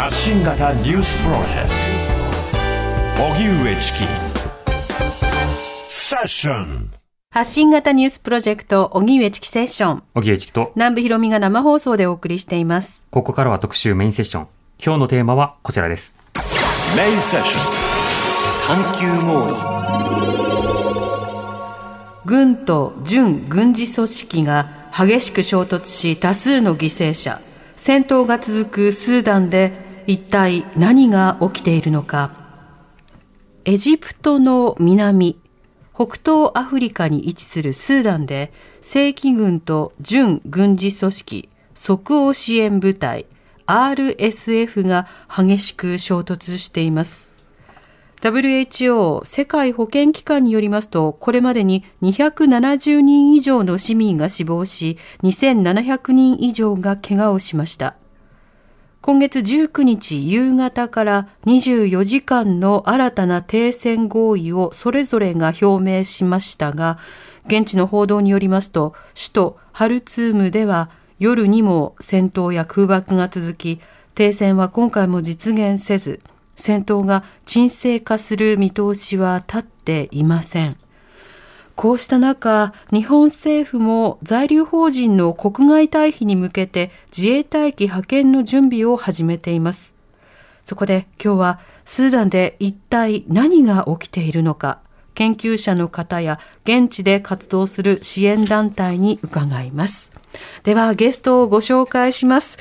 発信型ニュースプロジェクト荻上チキセッション発信型ニュースプロジェクト、荻上チキセッション。荻上チキと、南部ひろみが生放送でお送りしています。ここからは特集メインセッション。今日のテーマはこちらです。メインセッショ探求モード軍と準軍事組織が激しく衝突し多数の犠牲者。戦闘が続くスーダンで一体何が起きているのか。エジプトの南、北東アフリカに位置するスーダンで正規軍と準軍事組織即応支援部隊 RSF が激しく衝突しています。WHO 世界保健機関によりますと、これまでに270人以上の市民が死亡し、2700人以上が怪我をしました。今月19日夕方から24時間の新たな停戦合意をそれぞれが表明しましたが、現地の報道によりますと、首都ハルツームでは夜にも戦闘や空爆が続き、停戦は今回も実現せず、戦闘が沈静化する見通しは立っていません。こうした中、日本政府も在留邦人の国外退避に向けて自衛隊機派遣の準備を始めています。そこで今日はスーダンで一体何が起きているのか、研究者の方や現地で活動する支援団体に伺います。ではゲストをご紹介します。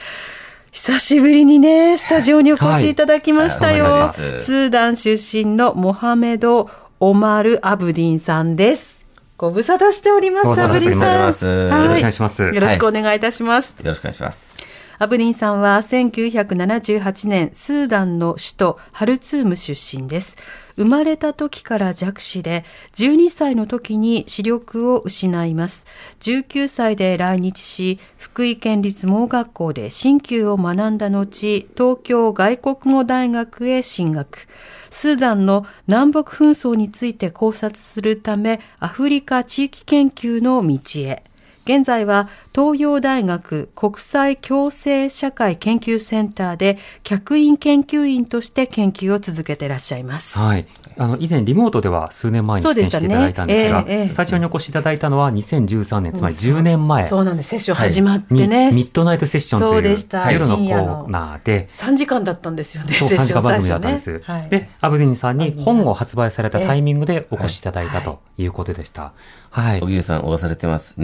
久しぶりにね、スタジオにお越しいただきましたよ。はいスーダン出身のモハメド・オマル・アブディンさんです。ご無沙汰しております、ご無沙汰アブディンさん。よろしくお願いしますよろしくお願いいたします。よろしくお願いします。アブディンさんは1978年スーダンの首都ハルツーム出身です。生まれた時から弱視で12歳の時に視力を失います。19歳で来日し福井県立盲学校で鍼灸を学んだ後東京外国語大学へ進学。スーダンの南北紛争について考察するためアフリカ地域研究の道へ。現在は東洋大学国際共生社会研究センターで客員研究員として研究を続けていらっしゃいます。はい。あの、以前リモートでは数年前に出演していただいたんですが、ねええええスタジオにお越しいただいたのは2013年、つまり10年前そうなんです。セッション始まってに、ね。ミッドナイトセッションというそうでした夜のコーナーで、3時間だったんですよね。そう、3時間番組だったんです。はいで、アブディンさんに本を発売されたタイミングでお越しいただいたということでした。はい。荻上さん、お忘れてます。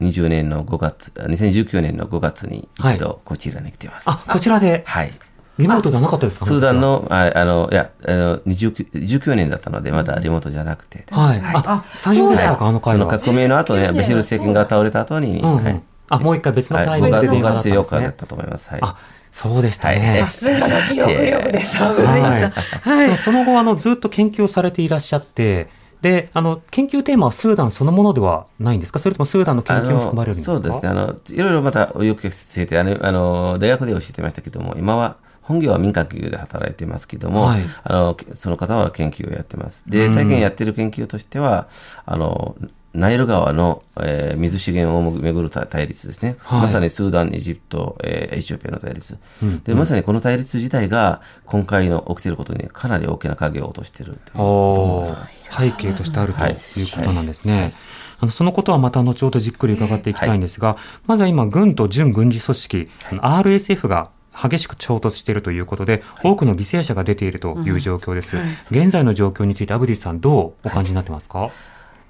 2020年の5月、あ2019年の5月に一度こちらに来てます。あ、こちらで、はい。リモートじゃなかったですか？スーダン。の、ああの、いや、あの、19 19年だったので、まだリモートじゃなくて。はい。あ、採用でしたか、あのその回は。革命の後ね、19ベシル政権が倒れた後に、うんうんはい。あ、もう一回別のタはい、5イミングで月5月電話だったんで8すね日だっ。たと思います。はい。あ、そうでしたね。はいさすがの記憶力です。はい。はい。その後、あの、ずっと研究をされていらっしゃって、で、あの、研究テーマはスーダンそのものではないんですか？それともスーダンの研あ究も含まれるんですか？そうですね。あの、いろいろまたよく教えて、あの、あの大学で教えてましたけども、今は本業は民間企業で働いてますけども、はいあの、その方は研究をやってます。で、最近やってる研究としては、あの、ナイル川の、えー水資源をめぐる対立ですね。はい。まさにスーダン、エジプト、えーエチオピアの対立、で、まさにこの対立自体が今回の起きていることにかなり大きな影を落としているとい背景としてあるということなんですね。あのそのことはまた後ほどじっくり伺っていきたいんですが、まずは今、軍と準軍事組織、あの RSF が激しく衝突しているということで、多くの犠牲者が出ているという状況です。現在の状況について、アブディさん、どうお感じになってますか、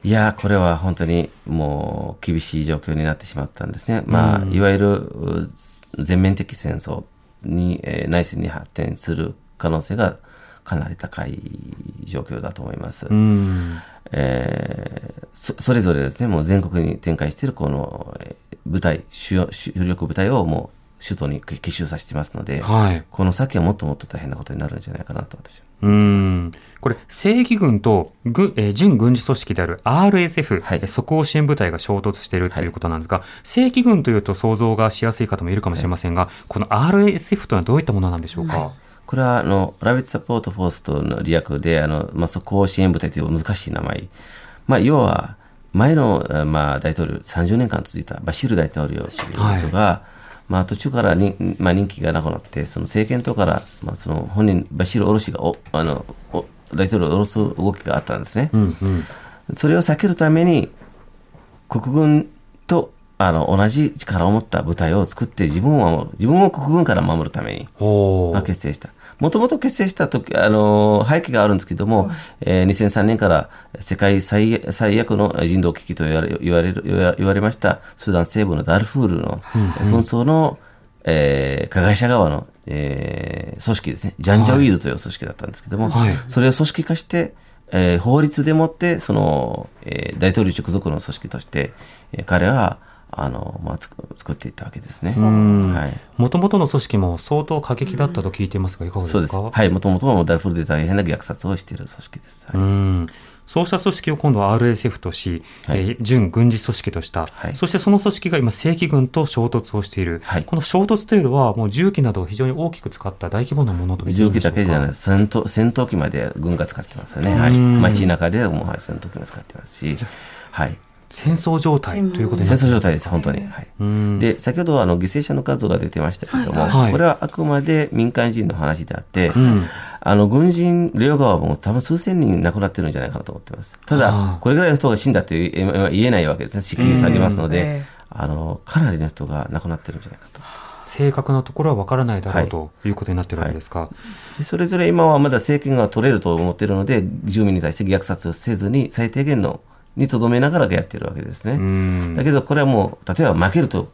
いやー、これは本当にもう厳しい状況になってしまったんですね。まあ、いわゆるう全面的戦争に、えー内戦に発展する可能性がかなり高い状況だと思います。うん。えーそそれぞれですね、もう全国に展開しているこのえー部隊、主要主力部隊をもう首都に奇襲させてますので、はい。この先はもっともっと大変なことになるんじゃないかなと私はう思ってます。ん。これ、正規軍と軍、えー準軍事組織である RSF、はいえー即応支援部隊が衝突しているということなんですが、正規軍というと想像がしやすい方もいるかもしれませんが、この RSF というのはどういったものなんでしょうか、これは、あの、ラビットサポートフォースとの利略で、あの、まあ、即応支援部隊という難しい名前。まあ、要は、前の、あまあ、大統領、30年間続いたバシル大統領氏が、まあ、途中からに、まあ、人気がなくなって、その政権党から、まあ、その本人、バシール・オロシがおあのお大統領を下ろす動きがあったんですね。うんうん。それを避けるために、国軍とあの同じ力を持った部隊を作って自分を守る。自分を国軍から守るために。まあ、結成した。もともと結成した時、あのー背景があるんですけども、えー2003年から世界最最悪の人道危機と言われ言われる言われました、スーダン西部のダルフールの紛争の、えー加害者側の、えー組織ですね、ジャンジャウィードという組織だったんですけども、はい。それを組織化して、えー法律でもって、その、えー大統領直属の組織として、えー彼は、あの、まあ、作っていったわけですね。んはい。もともとの組織も相当過激だったと聞いていますが、いかがですか？そうです。はい。もともとはダルフールで大変な虐殺をしている組織です。はいうんそうした組織を今度は RSF とし、はいえー準軍事組織とした、はいそしてその組織が今、正規軍と衝突をしている、はいこの衝突というのは、もう銃器などを非常に大きく使った大規模なものと銃器だけじゃない、戦闘戦闘機まで軍が使ってますよね。はい。うん街中でもはい戦闘機も使ってますし、はい。戦争状態ということにな戦って争状態です、本当に。はい。うんで、先ほどあの犠牲者の数が出てましたけども、はいこれはあくまで民間人の話であって、んあの軍人、両側も多分数千人亡くなってるんじゃないかなと思ってます。たあだあ、これぐらいの人が死んだというえ言えないわけですね。支給下げますので、うんええあの、かなりの人が亡くなってるんじゃないかと。正確なところは分からないだろうはいということになっているわけですか。でそれぞれ今はまだ政権が取れると思っているので、住民に対して虐殺をせずに、最低限のにとどめながらやっているわけですね。うんだけど、これはもう、例えば負けると、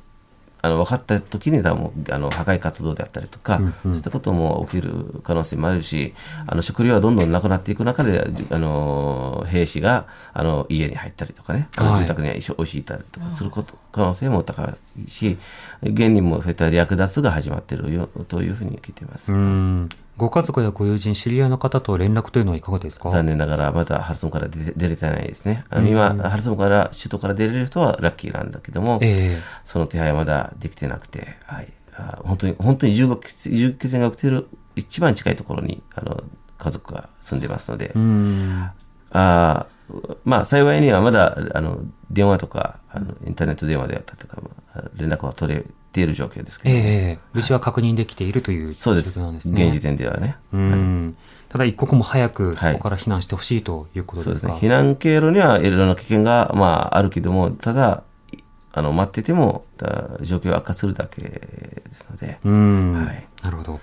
あの分かった時に多分あの破壊活動であったりとか、そういったことも起きる可能性もあるし、あの食料はどんどんなくなっていく中で、あの兵士があの家に入ったりとかね、あのはい住宅に押し入ったりとかすること、可能性も高いし、現にもそういった略奪が始まっているよというふうに聞いています。うんご家族やご友人、知り合いの方と連絡というのはいかがですか？残念ながら、まだハルツムから出れてないですね。あの今、ハルツムから、首都から出れる人はラッキーなんだけども、ええ。その手配はまだできてなくて、はい。あ本当に、本当に銃撃銃撃戦が起きている一番近いところに、あの、家族が住んでますので、うん。あーまあ、幸いにはまだ、あの、電話とか、あの、インターネット電話であったりとか、まあ連絡は取れている状況ですけど、ええ無事は確認できているという。状況なんですね。現時点ではね。うんただ一刻も早くそはいこから避難してほしいということでか？そうですすね。避難経路にはいろいろな危険が、まあ、あるけども、ただ、いあの、待ってても、た状況が悪化するだけですので、うんはいなるほど。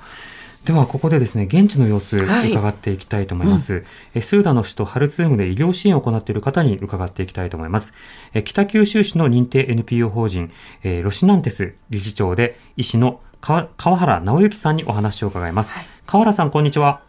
では、ここでですね、現地の様子、はい伺っていきたいと思います。えスーダンの首都ハルツームで医療支援を行っている方に伺っていきたいと思います。え北九州市の認定 NPO 法人、えーロシナンテス理事長で医師の川川原直之さんにお話を伺います。川原さん、こんにちは。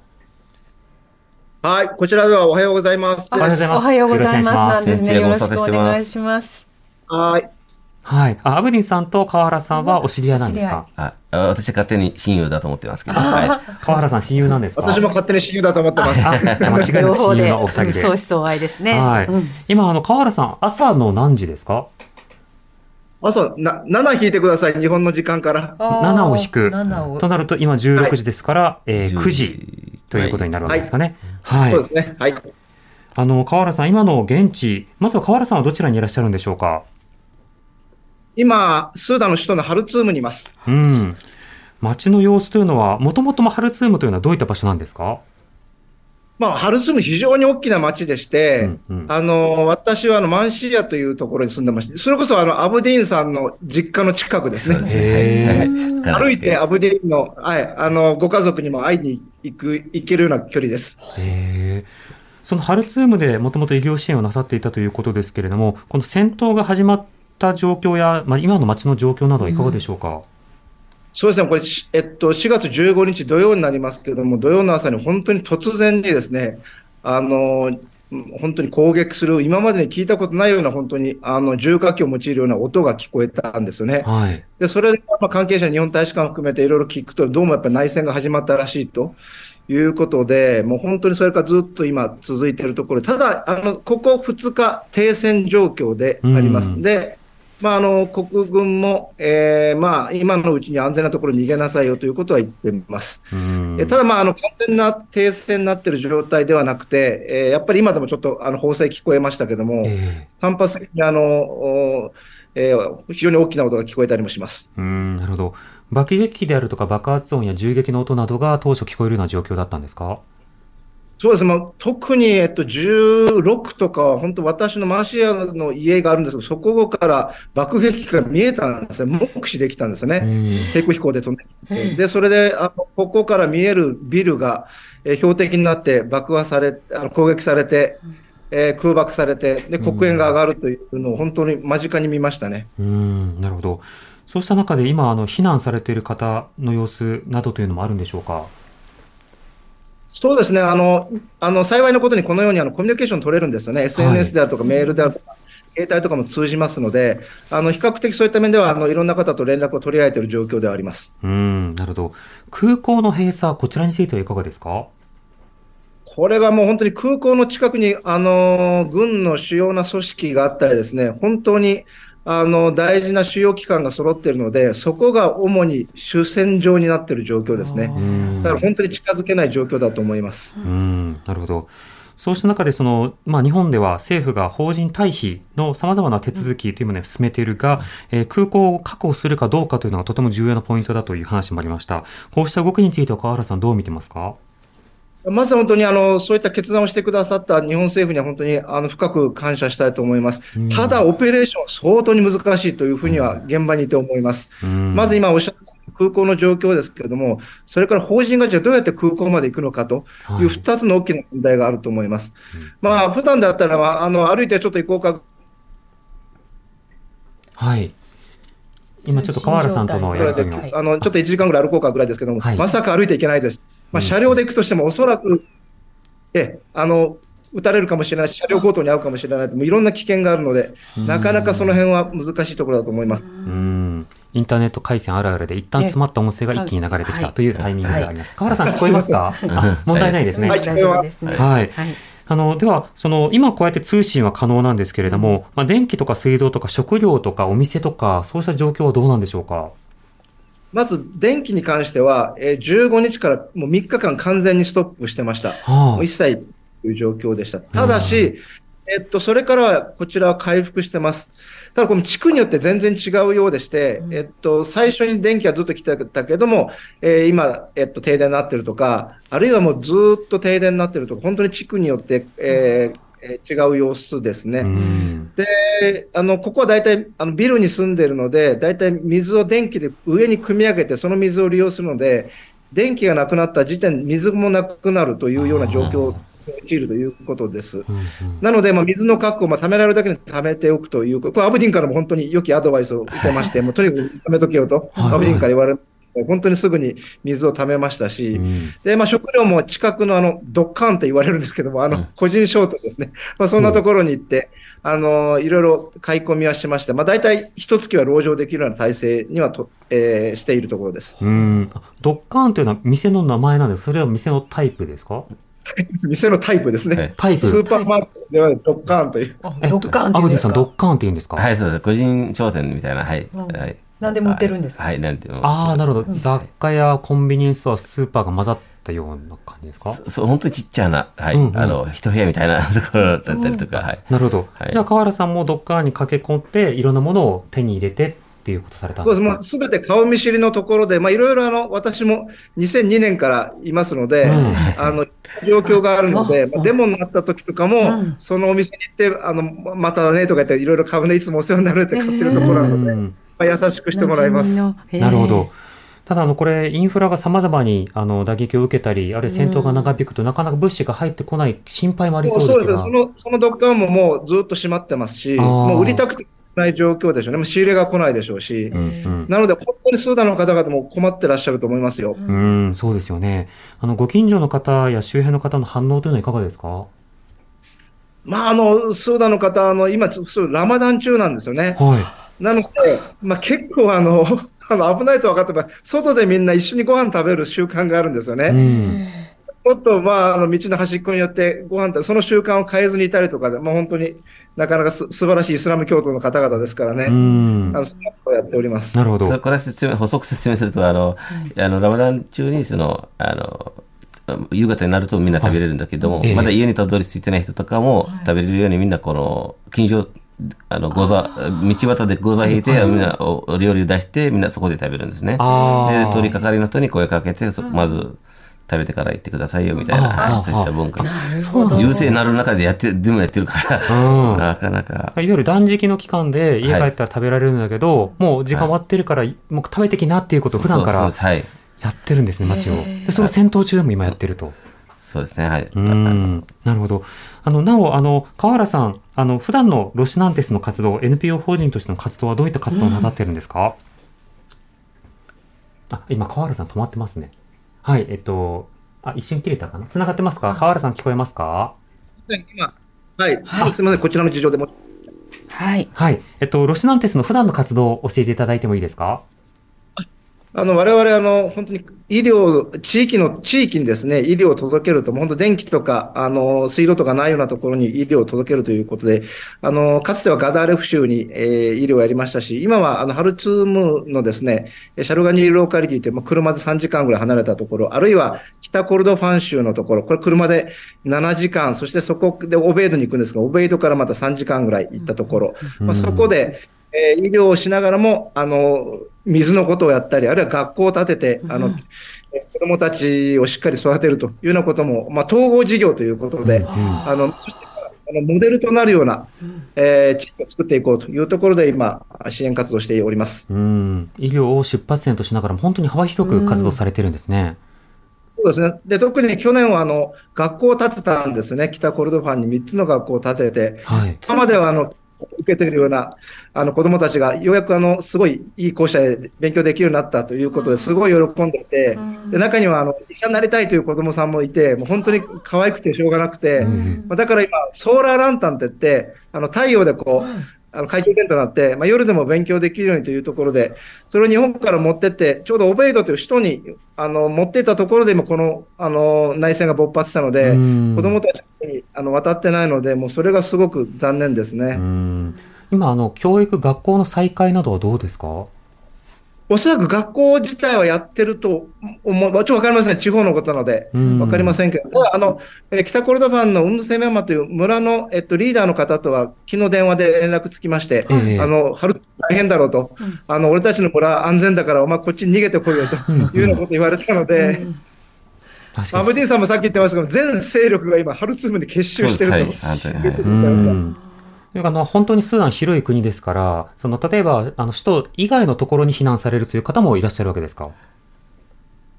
はい、こちらではおはようございます。おはようございますおはようございます。なんですね。よよろしくお願願いします。はい。はい。あアブディンさんと川原さんはお知り合いなんですか？ああ私は勝手に親友だと思ってますけど、は川原さん親友なんですか？私も勝手に親友だと思ってます。間違いなく親友のお二人で。相思相愛ですね。はい、うん今、あの、川原さん、朝の何時ですか？朝、な、7引いてください、日本の時間から。あー7を引く。七をとなると、今16時ですから、えー10 9時ということになるわけですかね。はい。そうですね。はい。あの、川原さん、今の現地、まずは川原さんはどちらにいらっしゃるんでしょうか？今、スーダンの首都のハルツームにいます。うん。街の様子というのは、もともとハルツームというのはどういった場所なんですか？まあ、ハルツーム非常に大きな町でして、うんうんあの、私はあの、マンシーアというところに住んでまして、それこそあの、アブディーンさんの実家の近くですね。す歩いてアブディーンの、はい、あの、ご家族にも会いに行く、行けるような距離です。へーそのハルツームでもともと医療支援をなさっていたということですけれども、この戦闘が始まった状況や、まあ、今の街の状況などはいかがでしょうか、そうですね、これ、しえっと、4月15日土曜になりますけれども、土曜の朝に本当に突然にですね、あの、うん本当に攻撃する、今までに聞いたことないような、本当に、あの、重火器を用いるような音が聞こえたんですよね。はい。で、それで、まあ、関係者、日本大使館含めていろいろ聞くと、どうもやっぱり内戦が始まったらしいと。いうことで、もう本当にそれからずっと今続いているところ、ただ、あの、ここ2日、停戦状況でありますで、まあ、あの国軍も、えーまあ、今のうちに安全なところに逃げなさいよということは言ってます。うんえただ、まあ、あの完全な停戦になっている状態ではなくて、えーやっぱり今でもちょっとあの砲声聞こえましたけども、え散発的にあの、おえー非常に大きな音が聞こえたりもします。えうん、なるほど。爆撃機であるとか爆発音や銃撃の音などが当初聞こえるような状況だったんですか？そうです。ね、まあ、特に、えっと、16とかは、本当、私のマーシアの家があるんですけど、そこから爆撃機が見えたんですね、目視できたんですよね。うん低空飛行で飛んできて、でそれであのここから見えるビルが、えー標的になって爆破されあの攻撃されて、えー空爆されてで、黒煙が上がるというのを本当に間近に見ましたね。うん、なるほど。そうした中で今、あの、避難されている方の様子などというのもあるんでしょうか？そうですね、あのあの幸いなことにこのようにあのコミュニケーション取れるんですよね、SNS であるとか、メールであるとか、携帯とかも通じますので、あの比較的そういった面ではあのいろんな方と連絡を取り合えている状況ではあります。うん、なるほど。空港の閉鎖、こちらについてはいかがですか？これがもう本当に空港の近くに、あの軍の主要な組織があったりですね、本当にあの大事な主要機関が揃っているので、そこが主に主戦場になっている状況ですね。うんだから本当に近づけない状況だと思います。うん、なるほど。そうした中で、その、まあ、日本では政府が法人退避の様々な手続きというものを進めているが、えー空港を確保するかどうかというのがとても重要なポイントだという話もありました。こうした動きについては川原さんどう見てますか？まず本当にあのそういった決断をしてくださった日本政府には本当にあの深く感謝したいと思いますうん。ただ、オペレーションは相当に難しいというふうには現場にいて思います。うんまず今おっしゃった空港の状況ですけれども、それから法人がじゃあどうやって空港まで行くのかとはいいう2つの大きな問題があると思います。まあ普段だったら、まあ、あの歩いてちょっと行こうかはい。今ちょっと川原さんとのやりとりあのちょっと1時間ぐらい歩こうかぐらいですけども、はいまさか歩いていけないです。まあ、うん。車両で行くとしても、おそらく、えあの撃たれるかもしれないし、車両強盗に遭うかもしれないと、もういろんな危険があるので、なかなかその辺は難しいところだと思います。うん。インターネット回線あるあるで一旦詰まった音声が一気に流れてきたというタイミングであります。川原さん聞こえますか？あ問題ないですね。はい。大丈夫ですね。はい。はい。あの、では、その、今こうやって通信は可能なんですけれども、まあ、電気とか水道とか食料とかお店とか、そうした状況はどうなんでしょうか？まず電気に関しては、えー15日からもう3日間完全にストップしてました。はもう一切という状況でした。ただし、えっと、それからはこちらは回復してます。ただ、この地区によって全然違うようでして、えっと、最初に電気はずっと来てたけども、えー今、えっと、停電になってるとか、あるいはもうずっと停電になってるとか、本当に地区によって、えーえー違う様子ですね。うん。で、あの、ここは大体、あの、ビルに住んでるので、大体水を電気で上に組み上げて、その水を利用するので、電気がなくなった時点、水もなくなるというような状況に陥るということです。うんうんなので、まあ、水の確保、まあ、貯められるだけに貯めておくという、これ、アブディンからも本当に良きアドバイスを受けまして、もうとにかく貯めとけよと、はいアブディンから言われ本当にすぐに水を貯めましたし、うんで、まあ、食料も近くのあの、ドッカーンって言われるんですけども、あうんの、個人商店ですね。まあ、そんなところに行って、あの、いろいろ買い込みはしました。まあ、大体、一月は籠城できるような体制にはと、えーしているところです。うん。ドッカーンというのは店の名前なんです。それは店のタイプですか？店のタイプですね。はいタイプ。スーパーマーケットではドッカーンという。ドッカーンってアブディさん、言うんですかドッカーンって言うんですか？はい、そうです。個人商店みたいな、はい。うんはい。何でも売ってるんですか？はい、なんていうの？ああ、なるほど。うん。雑貨やコンビニエンスストア、スーパーが混ざったような感じですか？そそう、本当にちっちゃな、はい。うんうん。あの、一部屋みたいなところだったりとか、はい。なるほど。はい。じゃあ、川原さんもドッカーンに駆け込んで、いろんなものを手に入れてっていうことされたんそうです。ですべて顔見知りのところで、まあ、いろいろあの、私も2002年からいますので、うん。あの、状況があるので、あまあ、デモになった時とかも、うん。そのお店に行って、あの、まただねとか言って、いろいろ株ね、いつもお世話になるって買ってるところなので、優しくしてもらいます。なるほど。。ただ、あの、これ、インフラが様々に、あの、打撃を受けたり、あるいは戦闘が長引くと、なかなか物資が入ってこない心配もありそうですが。その、そのドッカーンももうずっと閉まってますし、もう売りたくてない状況でしょうね。もう仕入れが来ないでしょうし。うんうんなので、本当にスーダンの方々も困ってらっしゃると思いますよ。うん、そうですよね。あの、ご近所の方や周辺の方の反応というのはいかがですか？まあ、あの、スーダンの方、あの、今、そうラマダン中なんですよね。はい。なので、まあ、結構あの、あの危ないと分かってば、外でみんな一緒にご飯食べる習慣があるんですよね。うん。ちょっと、まあ、あの、道の端っこによってご飯食べ、その習慣を変えずにいたりとかで、まあ、本当になかなかす素晴らしいイスラム教徒の方々ですからね。うんあの、そんなことをやっております。なるほどそれ。これ説明補足説明すると、あの、あの、ラマダン中に、その、あの、夕方になるとみんな食べれるんだけども、はいええまだ家にたどり着いてない人とかも食べれるようにみんなこの、近所、あの、ござ、道端でござ引いて、みんなおお料理を出して、みんなそこで食べるんですね。で、通りかかりの人に声かけて、そまず食べてから行ってくださいよ、みたいあな、あそういった文化。重生なる中でやって、でもやってるから、うん なかなか。いわゆる断食の期間で家帰ったら食べられるんだけど、もう時間終わってるから、もう食べてきなっていうことを普段から。やってるんですね、街を。でそれを戦闘中でも今やってると。そうですね、はい。うん。なるほど。あの、なお、あの、川原さん、あの、普段のロシナンテスの活動、NPO 法人としての活動はどういった活動をなさってるんですか、あ、今、川原さん止まってますね。はい、えっと、あ、一瞬切れたかな？繋がってますか？川原さん聞こえますか？今、はい、はいすみません、こちらの事情でも。はい。はい。えっと、ロシナンテスの普段の活動を教えていただいてもいいですか？あの、我々、あの、本当に医療、地域の、地域にですね、医療を届けると、本当電気とか、あの、水道とかないようなところに医療を届けるということで、あの、かつてはガダーレフ州に、えー医療をやりましたし、今は、あの、ハルツームのですね、シャルガニーローカリティって、まあ、車で3時間ぐらい離れたところ、あるいは北コルドファン州のところ、これ車で7時間、そしてそこでオベイドに行くんですが、オベイドからまた3時間ぐらい行ったところ、まあ、そこで、えー医療をしながらも、あの、水のことをやったり、あるいは学校を建てて、あの、えー子供たちをしっかり育てるというようなことも、まあ、統合事業ということで、あの、そして、あの、モデルとなるような、えー地域を作っていこうというところで今、支援活動をしております。うん。医療を出発点としながらも本当に幅広く活動されてるんですね。そうですね。で、特に去年は、あの、学校を建てたんですよね。北コルドファンに3つの学校を建てて、はい。今まではあの受けているようなあの子どもたちがようやくあのすごいいい校舎で勉強できるようになったということですごい喜んでいて、で中にはあの医者になりたいという子どもさんもいて、もう本当に可愛くてしょうがなくて、まあだから今、ソーラーランタンって言って、あの太陽でこう、あの懐中電灯になって、まあ、夜でも勉強できるようにというところで、それを日本から持ってって、ちょうどオベイドという首都にあの持っていったところでも、このあの内戦が勃発したので、うん子どもたちにあの渡ってないので、もうそれがすごく残念ですね。うん。今、あの、教育、学校の再開などはどうですか？おそらく学校自体はやってると思う、ちょっとわかりません、地方のことなので、うん。わかりませんけど、ただ、あの、えー北コルドファンのウンドセメマという村の、えっと、リーダーの方とは、昨日電話で連絡つきまして、ええ。あの、春大変だろうと、あの、俺たちの村安全だから、お前こっちに逃げてこいよというようなこと言われたので、アブディ。ンさんもさっき言ってましたけど、全勢力が今、ハルツームに結集してると。そうです。はい。本当にうん。というかあの、本当にスーダン広い国ですから、その、例えば、あの、首都以外のところに避難されるという方もいらっしゃるわけですか？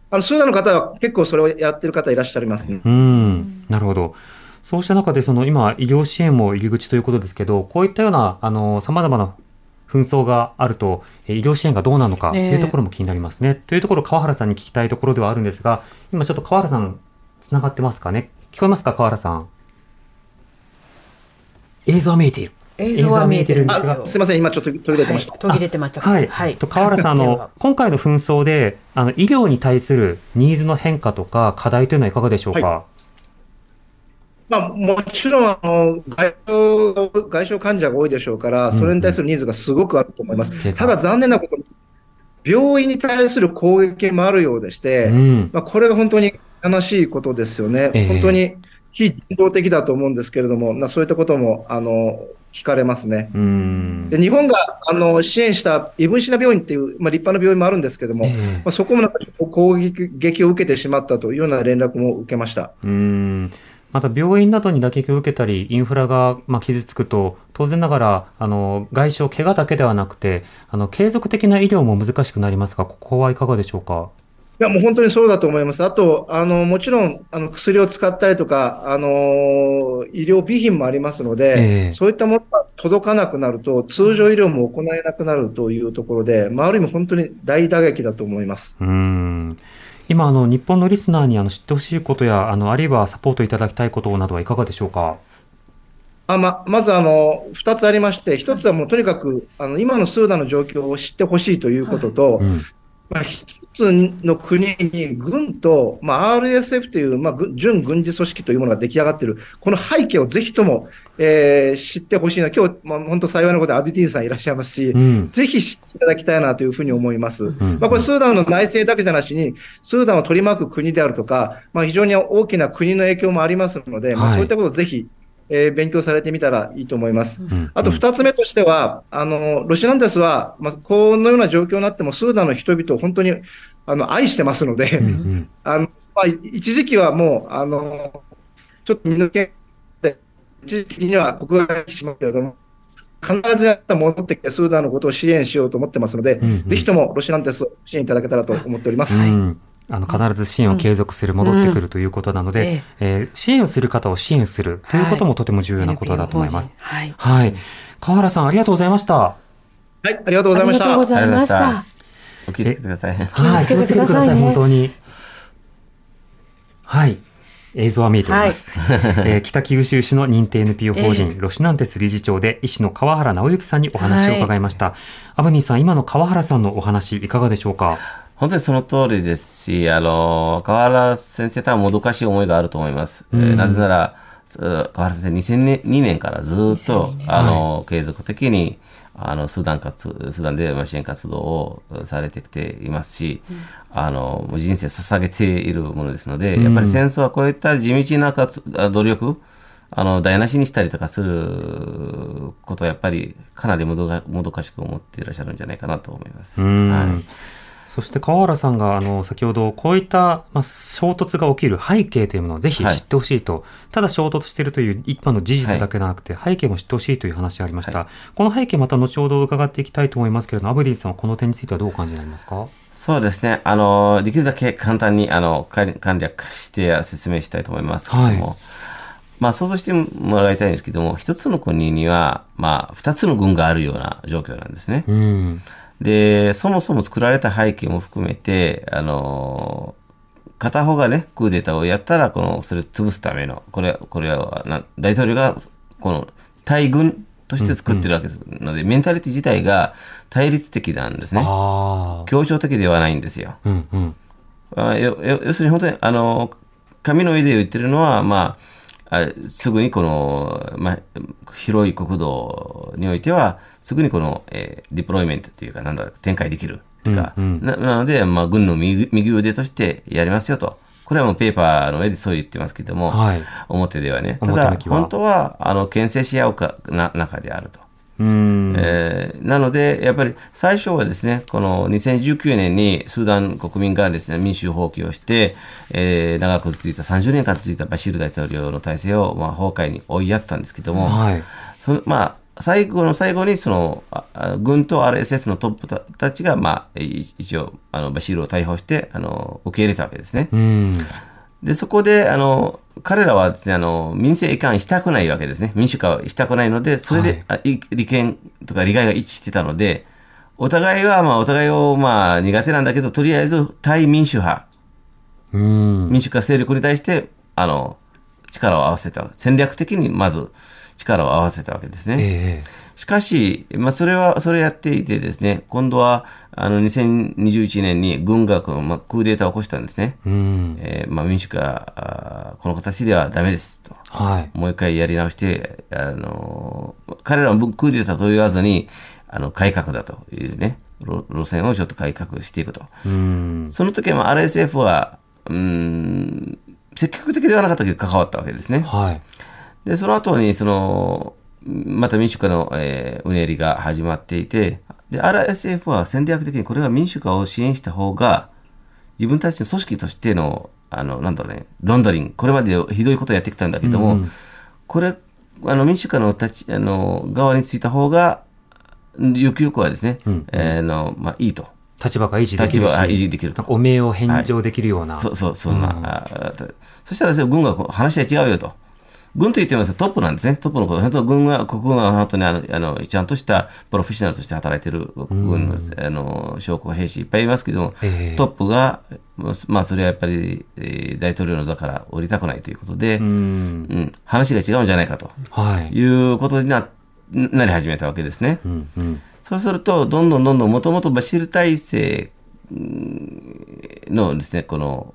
あの、スーダンの方は結構それをやってる方いらっしゃいますね。うん。なるほど。そうした中で、その、今、医療支援も入り口ということですけど、こういったような、あの、様々な紛争があると、え医療支援がどうなのかというところも気になりますね。というところ、川原さんに聞きたいところではあるんですが、今ちょっと川原さん、つながってますかね？聞こえますか川原さん？映像は見えている。映像は見えてるんであ、すよ。すみません、今ちょっと途切れてました。途切れてましたかはい。はい。と川原さん、あの、今回の紛争で、あの、医療に対するニーズの変化とか課題というのはいかがでしょうか、はまあ、もちろんあの外傷外傷患者が多いでしょうから、それに対するニーズがすごくあると思います。うんただ残念なことに、病院に対する攻撃もあるようでして、うん。まあ、これが本当に悲しいことですよね、ええ本当に非人道的だと思うんですけれども、まあ、そういったこともあの聞かれますね。うん。で日本があの支援したイブンシナ病院っていう、まあ、立派な病院もあるんですけれども、ええまあ、そこもなんか攻撃を受けてしまったというような連絡も受けました。うん。また病院などに打撃を受けたり、インフラがまあ傷つくと、当然ながら、あの、外傷、怪我だけではなくて、あの、継続的な医療も難しくなりますが、ここはいかがでしょうか？いや、もう本当にそうだと思います。あと、あの、もちろん、あの、薬を使ったりとか、あの、医療備品もありますので、ええそういったものが届かなくなると、通常医療も行えなくなるというところで、まあ、ある意味本当に大打撃だと思います。うん。今、あの、日本のリスナーにあの知ってほしいことや、あの、あるいはサポートいただきたいことなどはいかがでしょうか？あままずあの2つありまして、1つはもうとにかくあの今のスーダンの状況を知ってほしいということと、うん。まあ、一つの国に軍と、まあ、RSF という、まあ、ぐ準軍事組織というものが出来上がっている、この背景をぜひとも、えー知ってほしいな、今日、まあ、本当幸いなことでアビディーンさんいらっしゃいますし、うん。ぜひ知っていただきたいなというふうに思います。ん。まあ、これ、スーダンの内政だけじゃなしに、スーダンを取り巻く国であるとか、まあ、非常に大きな国の影響もありますので、まあ、はい。そういったことをぜひ、えー勉強されてみたらいいと思います。ん。あと二つ目としては、あの、ロシアランテスは、まあ、このような状況になっても、スーダンの人々を本当に、あの、愛してますので、うんあの、まあ、一時期はもう、あの、ちょっと見抜けて、一時的には国外にしますけれども、必ずやった戻ってきて、スーダンのことを支援しようと思ってますので、うんうん。ぜひともロシアランテスを支援いただけたらと思っております。うんあの必ず支援を継続する、戻ってくるということなので、えー支援する方を支援するということもとても重要なことだと思います。はい。はい。川原さん、ありがとうございました。はい、ありがとうございました。ありがとうございましありがとうございまた。お気をつけてください。はい。気をつけてください本当に。はい。映像は見えております。えー北九州市の認定 NPO 法人、ロシナンテス理事長で医師の川原直之さんにお話を伺いました。アブニーさん、今の川原さんのお話いかがでしょうか？本当にその通りですし、あの、川原先生多分もどかしい思いがあると思います。えーなぜなら、つ川原先生2002年からずっと、あの、継続的に、あの、スーダン活、スーダンでまあ支援活動をされてきていますし、あの、もう人生捧げているものですので、やっぱり戦争はこういった地道な活あ努力、あの、台無しにしたりとかすることはやっぱりかなりもどがもどかしく思っていらっしゃるんじゃないかなと思います。うん。はいそして川原さんが、あの、先ほど、こういった、まあ、衝突が起きる背景というものをぜひ知ってほしいと、ただ衝突しているという一般の事実だけではなくて、背景も知ってほしいという話がありました。はこの背景また後ほど伺っていきたいと思いますけれども、アブディさんはこの点についてはどうお感じになりますか？そうですね。あの、できるだけ簡単に、あの、簡簡略化して説明したいと思いますけども、はいまあ、想像してもらいたいんですけども、一つの国には、まあ、二つの軍があるような状況なんですね。うん。で、そもそも作られた背景も含めて、あの、片方がね、クーデターをやったら、この、それを潰すための、これ、これはな、大統領が、この、対軍として作ってるわけですので、メンタリティ自体が対立的なんですね。協調的ではないんですよ。うんうん。あ要するに本当に、あの、紙の上で言ってるのは、まあ、あすぐにこの、まあ、広い国土においては、すぐにこの、えーディプロイメントというか、なんだろう、展開できるとか、うんうんななので、まあ、軍の右右腕としてやりますよと。これはもうペーパーの上でそう言ってますけども、はい表ではね。ただ本当は、あの、牽制し合うかな中であると。うん。えーなので、やっぱり最初はですね、この2019年にスーダン国民がですね、民主放棄をして、えー長く続いた、30年間続いたバシール大統領の体制を、まあ、崩壊に追いやったんですけども、はい。そのまあ、最後の最後に、その、軍と RSF のトップたたちが、まあ、い一応、あの、バシールを逮捕して、あの、受け入れたわけですね。うん。で、そこで、あの、彼らはね、あの、民政移管したくないわけですね。民主化をしたくないので、それで、あい利権とか利害が一致してたので、お互いは、まあ、お互いを、まあ、苦手なんだけど、とりあえず、対民主派、うん。民主化勢力に対して、あの、力を合わせた。戦略的に、まず、力を合わせたわけですね。ええしかし、まあ、それは、それやっていてですね、今度は、あの、2021年に軍が、このまあ、クーデターを起こしたんですね。うん。えーまあ、民主化、この形ではダメですと。はい。もう一回やり直して、あのー彼らもクーデターと言わずに、あの、改革だというね、路路線をちょっと改革していくと。うん。その時は、まあ、RSF は、うーん、積極的ではなかったけど関わったわけですね。はい。で、その後に、その、また民主化の、えーうねりが始まっていて、で、RSF は戦略的にこれは民主化を支援した方が、自分たちの組織としての、あの、なんだろうね、ロンダリング、これまでひどいことをやってきたんだけども、これ、あの、民主化の立ち、あの、側についた方が、ゆくゆくはですね、えーあの、まあ、いいと。立場が維持できるし。立場が維持できるとなんかお名を返上できるような。そうそう、そんな。あたそしたら軍が話は違うよと。軍と言ってますトップなんですね。トップのこと。本当軍は、国軍は本当にあの、あの、ちゃんとしたプロフェッショナルとして働いてる国軍の、あの、将校兵士いっぱいいますけども、ええトップが、まあ、それはやっぱり、えー大統領の座から降りたくないということで、ううんん。話が違うんじゃないかとはい。いうことにな、なり始めたわけですね。うん。うん。そうすると、どんどんどんどん、もともとバシール体制のですね、この、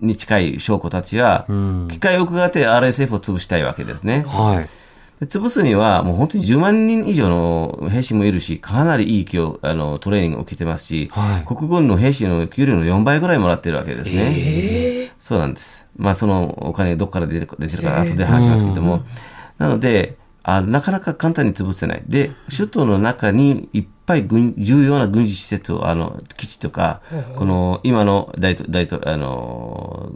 に近い将校たちは、機会を伺って RSF を潰したいわけですね。はい。で潰すには、もう本当に10万人以上の兵士もいるし、かなりいい教あのトレーニングを受けてますし、はい国軍の兵士の給料の4倍ぐらいもらってるわけですね。そうなんです。まあ、そのお金どこから出てる出てるか後で話しますけども。なのであ、なかなか簡単に潰せない。で、首都の中にいっぱい軍重要な軍事施設を、あの、基地とか、この今の大統大統あの、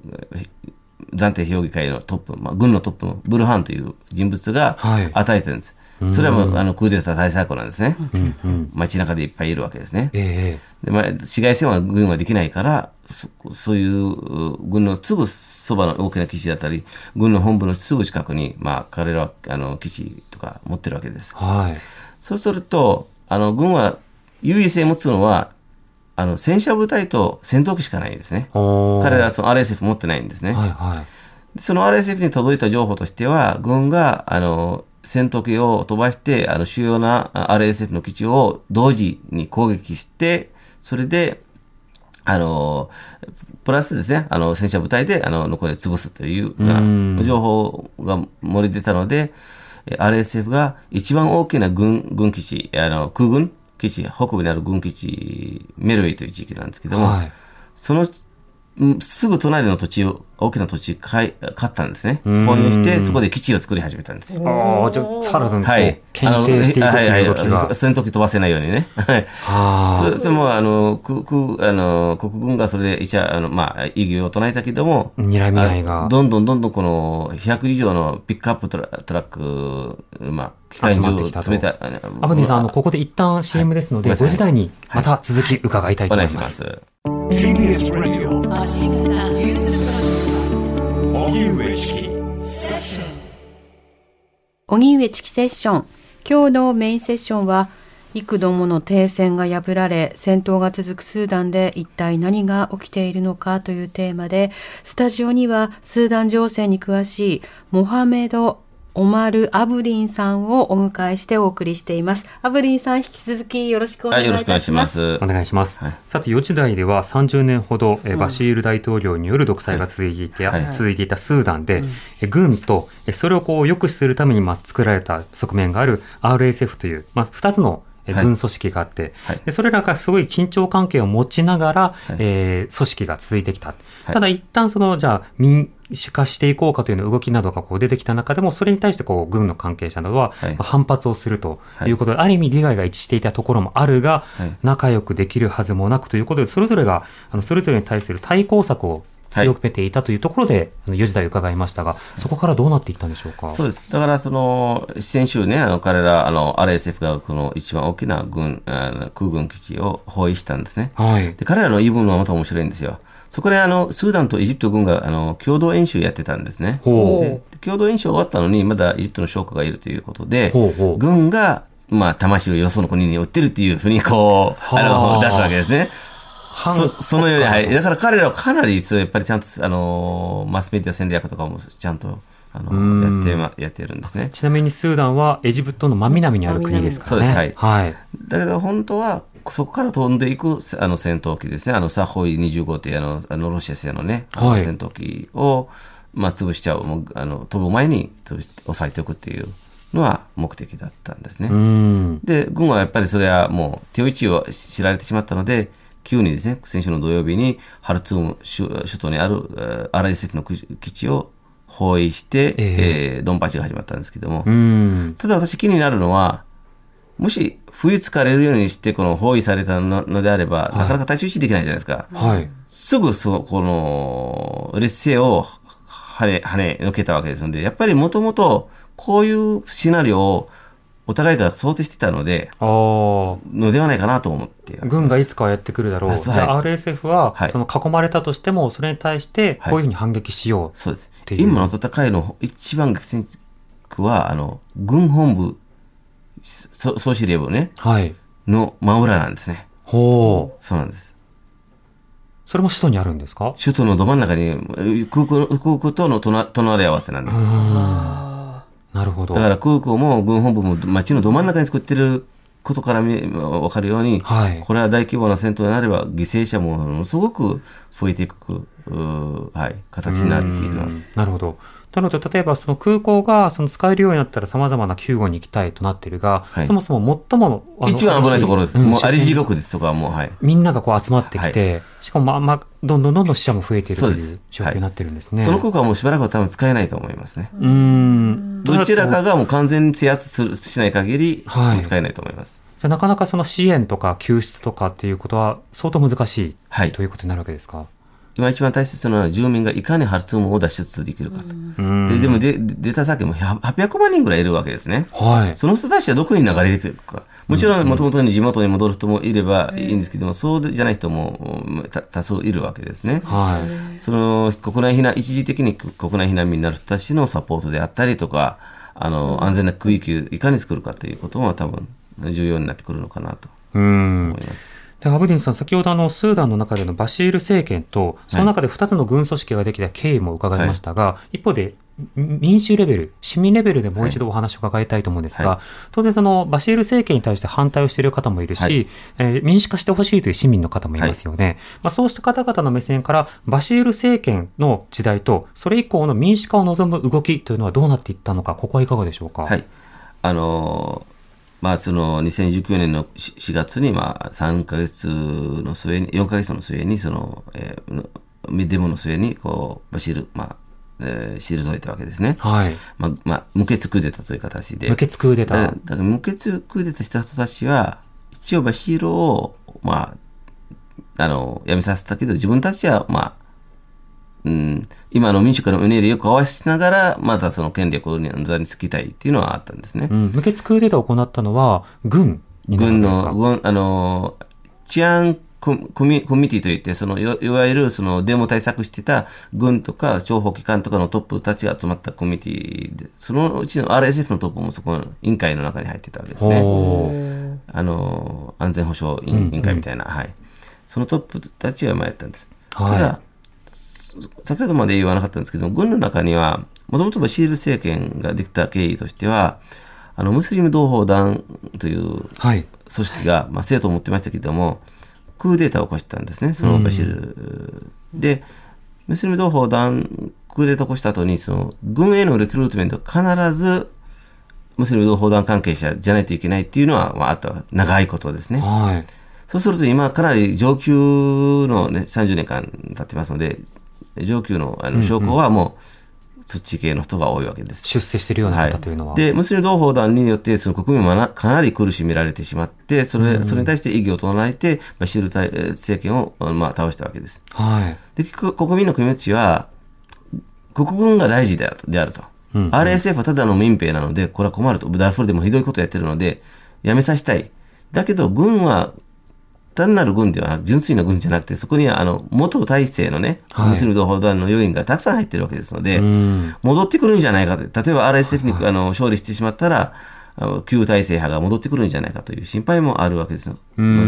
暫定評議会のトップ、まあ、軍のトップのブルハンという人物がはい与えてるんです。それはもう、あの、クーデター対策なんですね。街中でいっぱいいるわけですね。ええでまあ、市街戦は軍はできないから、そそういうう軍のすぐそばの大きな基地だったり、軍の本部のすぐ近くに、まあ、彼らはあの基地とか持ってるわけです。はい。そうすると、あの軍は優位性を持つのは、あの戦車部隊と戦闘機しかないんですね。彼らはその RSF 持ってないんですね。はいはい。その RSF に届いた情報としては、軍が、あの、戦闘機を飛ばして、あの、主要なあ RSF の基地を同時に攻撃して、それで、あの、プラスですね、あの、戦車部隊で、あの、残りを潰すというよううんな情報が漏れ出たので、え RSF が一番大きな軍、軍基地、あの、空軍基地、北部にある軍基地、メルウェイという地域なんですけども、はい。そのうんすぐ隣の土地を、大きな土地買い買ったんですね。ん購入して、そこで基地を作り始めたんですよ。ああ、じゃあ、さらにこう、はい。牽制していくという動きがあのはいはい。戦闘機飛ばせないようにね。はい。あそれそれも、あの、く、く、あの、国軍がそれで、一応、あの、まあ、異議を唱えたけども、あ、睨み合いがあどんどんどんどんこの、100以上のピックアップトラトラック、まあ、機関銃を詰めた。アブディさん、あの、ここで一旦 CM ですので、はい5時台にまた続き伺いたいとお思いま。願いしますす。TBS Radio 荻上チキ荻上チキセッション。今日のメインセッションは、幾度もの停戦が破られ、戦闘が続くスーダンで一体何が起きているのかというテーマで、スタジオにはスーダン情勢に詳しいモハメド・オマル・アブリンさんをお迎えしてお送りしています。アブリンさん、引き続きよろしくおはい、願いいたしま。ますす。お願いします。はいさて、4時台では30年ほど、えバシール大統領による独裁が続いていた、はい続いていたスーダンで、え軍と、えそれをこう、抑止するために、まあ、作られた側面がある RSF という、まあ、2つの軍組織があって、はいでそれらがすごい緊張関係を持ちながら、いえー組織が続いてきた。はいただ一旦その、じゃあ民主化していこうかという動きなどがこう出てきた中でも、それに対してこう軍の関係者などは反発をするということで、ある意味利害が一致していたところもあるが、はい仲良くできるはずもなくということで、それぞれが、あの、それぞれに対する対抗策を強めていたというところで、あの4時台伺いましたが、そこからどうなっていったんでしょうか？そうです。だから、その、先週ね、あの、彼ら、あの、RSF がこの一番大きな軍、あの空軍基地を包囲したんですね。はい。で、彼らの言い分はまた面白いんですよ。そこで、あの、スーダンとエジプト軍が、あの、共同演習やってたんですね。共同演習終わったのに、まだエジプトの将校がいるということで、ほうほう軍が、まあ、魂をよその国に売ってるっていうふうに、こう、あはあの、出すわけですね。そそのように、はい。だから彼らはかなり、そうやっぱりちゃんと、あの、マスメディア戦略とかもちゃんと、あの、やって、ま、やってるんですね。ちなみにスーダンはエジプトの真南にある国ですからね。そうですはい。だけど本当は、そこから飛んでいくあの戦闘機ですね、あのサホイ25というあのあのロシア製のね、はい戦闘機を、まあ、潰しちゃう、もうあの飛ぶ前に潰して抑えておくっていうのは目的だったんですね。うん。で、軍はやっぱりそれはもう手打ちを知られてしまったので、急にですね、先週の土曜日にハルツーム首首都にあるえー RSF の基地を包囲して、ええードンパチが始まったんですけども、うん。ただ私気になるのは、もし冬疲れるようにしてこの包囲されたののであれば、なかなか太刀打ちできないじゃないですか。はい。すぐそこの劣勢を跳ね、跳ね抜けたわけですので、やっぱりもともとこういうシナリオをお互いが想定してたので、ああ。のではないかなと思って。軍がいつかはやってくるだろう。あそうですじゃあ RSF は、はいその囲まれたとしても、それに対して、はいこういうふうに反撃しよう。そうです今の戦いの一番激戦区は、あの、軍本部、そ総司令部ね、はい。の真裏なんですね。ほう。そうなんです。それも首都にあるんですか首都のど真ん中に空港空港との隣隣り合わせなんです。なるほど。だから空港も軍本部も街のど真ん中に作ってることから見わかるように、はいこれは大規模な戦闘になれば、犠牲者もものすごく増えていく、はい、形になっていきます。なるほど。なので、例えばその空港がその使えるようになったら様々な救護に行きたいとなっているが、はいそもそも最も一番危ないところです。うんもう、あり地獄ですとか、もう、はい。みんながこう集まってきて、しかもまあまあ、どんどんどんどん死者も増えているという状況になってるんですね。その空港はもうしばらくは多分使えないと思いますね。うーん。どちらかがもう完全に制圧するしない限り、はい使えないと思います。じゃあなかなかその支援とか救出とかっていうことは相当難しい、はいということになるわけですか？今一番大切なのは住民がいかにハルツームを脱出できるかと。うんででもで出た先も800万人ぐらいいるわけですね。はい。その人たちはどこに流れてくるか。もちろん、もともとに地元に戻る人もいればいいんですけども、そうじゃない人も多数いるわけですね。はい。その国内避難、一時的に国内避難民になる人たちのサポートであったりとか、あの、安全な区域をいかに作るかということも多分重要になってくるのかなとうん思。います。で、アブディンさん、先ほどあの、スーダンの中でのバシール政権と、その中で2つの軍組織ができた経緯も伺いましたが、一方で、み民主レベル、市民レベルでもう一度お話を伺いたいと思うんですが、は当然そのバシール政権に対して反対をしている方もいるし、はいえー民主化してほしいという市民の方もいますよね。まあ、そうした方々の目線から、バシール政権の時代と、それ以降の民主化を望む動きというのはどうなっていったのか、ここはいかがでしょうか？はい。あのーまあ、その2019年の 4, 4月に、まあ、3ヶ月の末に、4ヶ月の末に、その、えー、デモの末に、こう、バシール、まあ、えー、退いたわけですね。はい。まあ、まあ、無血クーデターという形で。無血クーデター。だだから無血クーデターした人たちは、一応バシールを、まあ、あの、辞めさせたけど、自分たちは、まあ、うん、今の民主化のうねりをかわしながら、またその権力に座につきたいっていうのはあったんですね。うん、無血クーデターを行ったのは、軍軍の、軍、あの、治安ココミコミュニティといって、その、いわゆるそのデモ対策してた軍とか諜報機関とかのトップたちが集まったコミュニティで、そのうちの RSF のトップもそこの委員会の中に入ってたわけですね。あの、安全保障委員会みたいな、はい。そのトップたちが今やったんです。はいただ、す先ほどまで言わなかったんですけど、軍の中には、もともとバシール政権ができた経緯としては、あの、ムスリム同胞団というはい。組織が、まあ、生徒を持ってましたけども、クーデターを起こしたんですね、そのバシール。で、ムスリム同胞団、クーデターを起こした後に、その、軍へのレクルートメント、必ず、ムスリム同胞団関係者じゃないといけないっていうのは、まあ、あった長いことですね。はい。そうすると今かなり上級のね、30年間経ってますので、上級のあの証拠はもう、そっち系の人が多いわけです。出世しているような方というのは。で、ムスリム同胞団によって、その国民はなかなり苦しめられてしまって、それ、それに対して異議を唱えて、バシール政権を、まあ、倒したわけです。はい。で、結局国民の気持ちは、国軍が大事であると。であると RSF はただの民兵なので、これは困ると。ダルフールでもひどいことやってるので、やめさせたい。だけど、軍は、単なる軍ではなく、純粋な軍じゃなくて、そこには、あの、元体制のね、はいムスリム同胞団の要員がたくさん入ってるわけですので、うん。戻ってくるんじゃないかと。例えば RSF に、あの勝利してしまったら、あの旧体制派が戻ってくるんじゃないかという心配もあるわけですの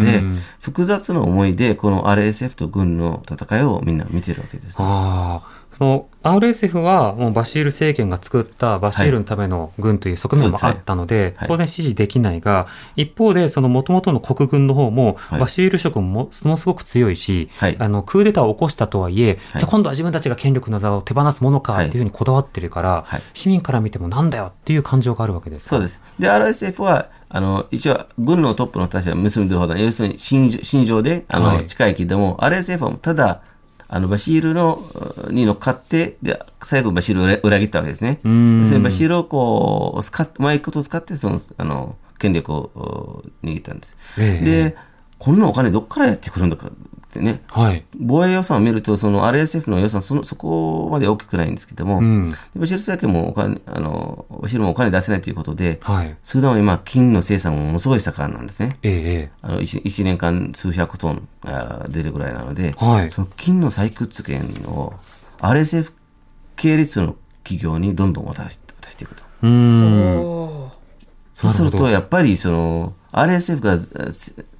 でうん、複雑な思いで、この RSF と軍の戦いをみんな見てるわけです。ああ。その RSF はもうバシール政権が作ったバシールのための軍という側面もあったので、はい。当然支持できないが、一方でその元々の国軍の方も、はい。バシール色もものすごく強いし、はい。あのクーデターを起こしたとはいえ、はい。じゃあ今度は自分たちが権力の座を手放すものかっていうふうにこだわってるから、はい。市民から見てもなんだよっていう感情があるわけですかそうです。で、RSF は、あの、一応、軍のトップの人たちはムスリム同胞団、要するに信条で、あの、はい。近いけども、RSF はただ、あの、バシールの、に乗っかって、で、最後バシールを裏裏切ったわけですね。うんバシールをこう、使っうまいことを使って、その、あの、権力をお握ったんです。ええで、こんなお金どっからやってくるんだかってね。はい。防衛予算を見ると、その RSF の予算その、そこまで大きくないんですけども、うんでバシール政権もお金、あの、バシールもお金出せないということで、はい。スーダンは今、金の生産もものすごい盛んなんですね。えええあの 1, 一年間数百トンあー出るぐらいなので、はいその金の採掘権を RSF 系列の企業にどんどん渡し渡していくと。えうーん。そうすると、やっぱりその RSF が、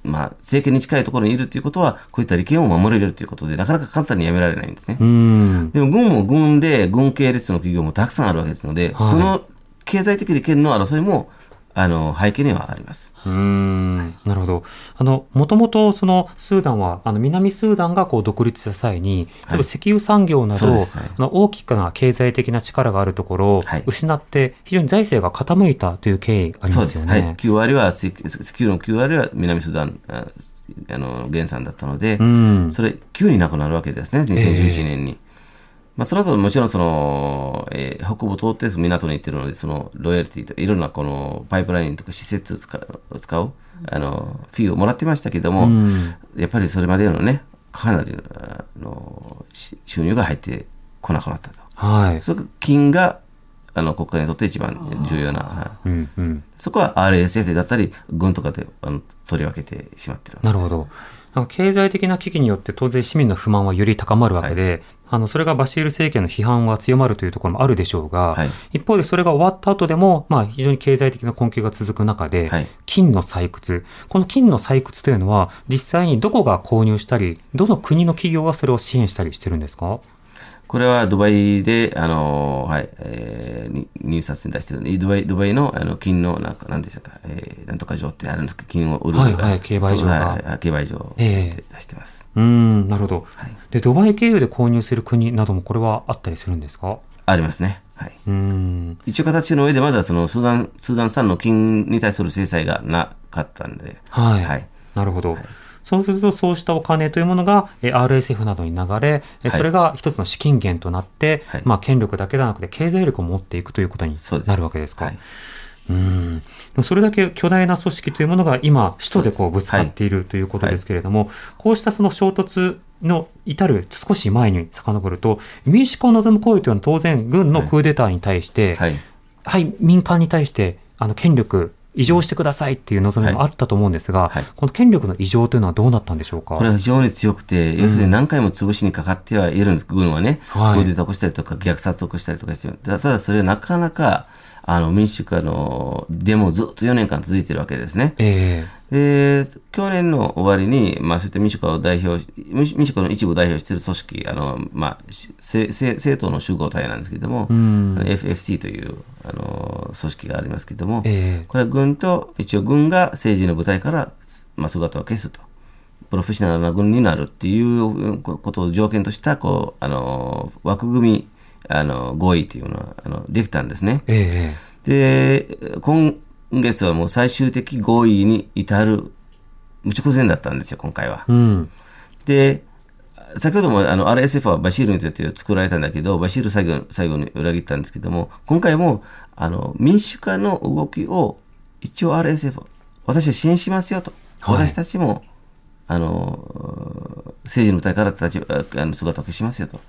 まあ、政権に近いところにいるということは、こういった利権を守れるということで、なかなか簡単にやめられないんですね。でも軍も軍で、軍系列の企業もたくさんあるわけですので、はい。その経済的利権の争いもあの、背景にはあります。うーんなるほど。あの、もともとそのスーダンは、あの、南スーダンがこう独立した際に、例えば石油産業など、はいあの大きな経済的な力があるところをはい失って、非常に財政が傾いたという経緯ありそうですよね。はい。9割は、石石油の9割は南スーダン、ああの、原産だったので、うん。それ、急になくなるわけですね、2011年に。まあ、その後、もちろん、その、えー北部通って港に行ってるので、その、ロイヤリティとか、いろんなこの、パイプラインとか施設を使う、を使うあの、フィーをもらってましたけども、うんやっぱりそれまでのね、かなり、あの、し収入が入ってこなくなったと。はい。それ金が、あの、国家にとって一番重要な、はいうんうん。そこは RSF だったり、軍とかであの取り分けてしまってる。なるほど。経済的な危機によって当然市民の不満はより高まるわけで、あの、それがバシール政権の批判が強まるというところもあるでしょうが、はい。一方でそれが終わった後でも、まあ非常に経済的な困窮が続く中で、はい。金の採掘。この金の採掘というのは、実際にどこが購入したり、どの国の企業がそれを支援したりしてるんですか？これはドバイで、あの、はい、えーに入札に出してる、ドバイ、ドバイの、あの、金の、なんか、なんでしたか、えー、なんとか場ってあるんですけど、金を売る。はいはい競売所がはいはい競売所ええで出してます。うーん、なるほど。はいで、ドバイ経由で購入する国などもこれはあったりするんですか？ありますね。はい。うーん。一応形の上でまだそのスーダン、スーダン産の金に対する制裁がなかったんで、はい。はいなるほど。そうすると、そうしたお金というものが、え RSF などに流れ、えはいそれが一つの資金源となって、はいまあ、権力だけではなくて、経済力を持っていくということになるわけですか。はい。うん。それだけ巨大な組織というものが今、首都でこうぶつかっているということですけれども、こうしたその衝突の至る少し前に遡ると、民主化を望む行為というのは当然、軍のクーデターに対して、はい。はい、民間に対して、あの、権力、異常してくださいっていう望みもあったと思うんですが、はい。この権力の異常というのはどうなったんでしょうか？これは非常に強くて、要するに何回も潰しにかかってはいるんです、軍はね。はい。クーデターを起こしたりとか、虐殺を起こしたりとかしてただそれはなかなか、あの、民主化のデモずっと4年間続いてるわけですね。えで、去年の終わりに、まあ、そういった民主化を代表し、民主民主化の一部を代表している組織、あの、まあ、し政党の集合体なんですけれども、FFC という、あの、組織がありますけれども、ええこれは軍と、一応軍が政治の舞台から、まあ、姿を消すと。プロフェッショナルな軍になるっていうことを条件とした、こう、あの、枠組み、あの、合意っていうのは、あの、できたんですね。ええで、今月はもう最終的合意に至る、直前だったんですよ、今回はえ。うん。で、先ほどもあの RSF はバシールにとって作られたんだけど、バシール最後最後に裏切ったんですけども、今回もあの民主化の動きを一応 RSF、私は支援しますよと。はい私たちも、あの、政治の舞台から立ちああの姿を消しますよと。